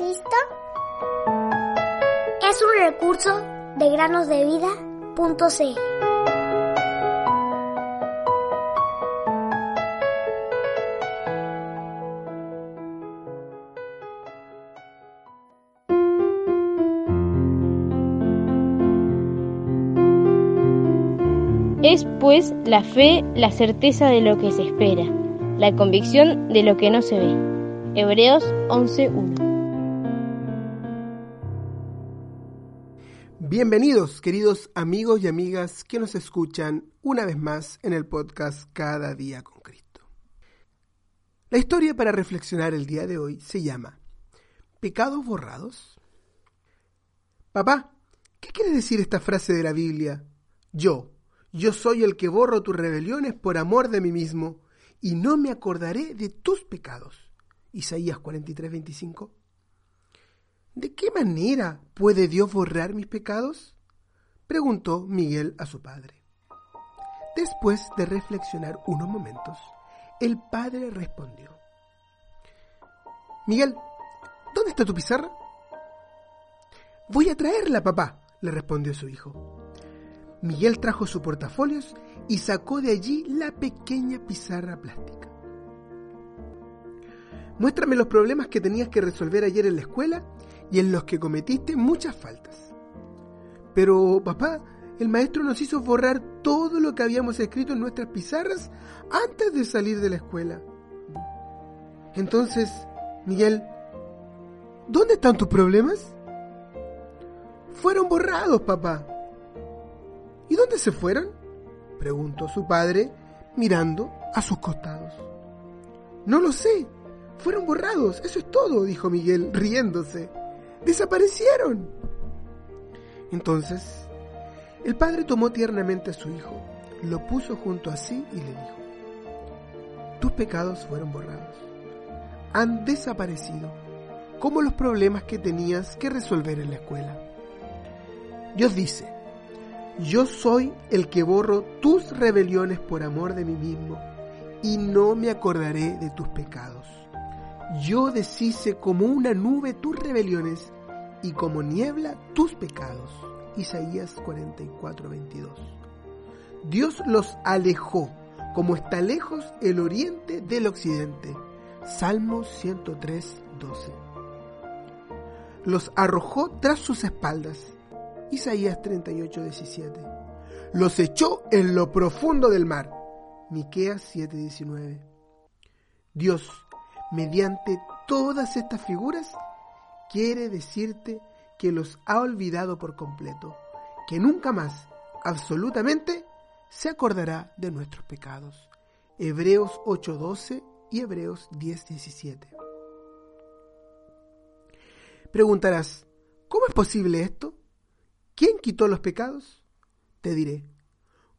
Cristo? Es un recurso de granosdevida.cl. Es pues la fe la certeza de lo que se espera, la convicción de lo que no se ve. Hebreos 11.1 Bienvenidos, queridos amigos y amigas que nos escuchan una vez más en el podcast Cada día con Cristo. La historia para reflexionar el día de hoy se llama ¿Pecados borrados? Papá, ¿qué quiere decir esta frase de la Biblia? Yo, yo soy el que borro tus rebeliones por amor de mí mismo, y no me acordaré de tus pecados. Isaías 43, 25. ¿De qué manera puede Dios borrar mis pecados? preguntó Miguel a su padre. Después de reflexionar unos momentos, el padre respondió. Miguel, ¿dónde está tu pizarra? Voy a traerla, papá, le respondió su hijo. Miguel trajo su portafolios y sacó de allí la pequeña pizarra plástica. Muéstrame los problemas que tenías que resolver ayer en la escuela y en los que cometiste muchas faltas. Pero, papá, el maestro nos hizo borrar todo lo que habíamos escrito en nuestras pizarras antes de salir de la escuela. Entonces, Miguel, ¿dónde están tus problemas? Fueron borrados, papá. ¿Y dónde se fueron? preguntó su padre mirando a sus costados. No lo sé. Fueron borrados. Eso es todo, dijo Miguel, riéndose. Desaparecieron. Entonces, el padre tomó tiernamente a su hijo, lo puso junto a sí y le dijo, tus pecados fueron borrados. Han desaparecido, como los problemas que tenías que resolver en la escuela. Dios dice, yo soy el que borro tus rebeliones por amor de mí mismo, y no me acordaré de tus pecados. Yo deshice como una nube tus rebeliones, y como niebla tus pecados. Isaías 44, 22. Dios los alejó, como está lejos el oriente del occidente. Salmo 103, 12. Los arrojó tras sus espaldas Isaías 38, 17. Los echó en lo profundo del mar. Miqueas 7, 19. Dios, mediante todas estas figuras, quiere decirte que los ha olvidado por completo, que nunca más, absolutamente, se acordará de nuestros pecados. Hebreos 8:12 y Hebreos 10:17. Preguntarás, ¿cómo es posible esto? ¿Quién quitó los pecados? Te diré,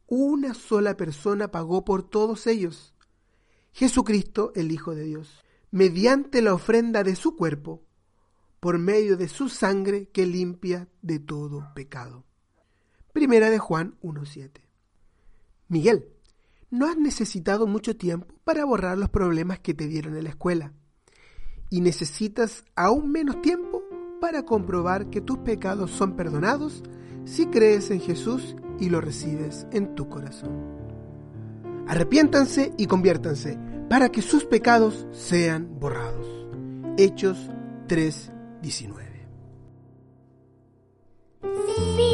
una sola persona pagó por todos ellos, Jesucristo el Hijo de Dios, mediante la ofrenda de su cuerpo, por medio de su sangre que limpia de todo pecado. Primera de Juan 1.7. Miguel, no has necesitado mucho tiempo para borrar los problemas que te dieron en la escuela, y necesitas aún menos tiempo para comprobar que tus pecados son perdonados si crees en Jesús y lo recibes en tu corazón. Arrepiéntanse y conviértanse para que sus pecados sean borrados. Hechos 3:19 See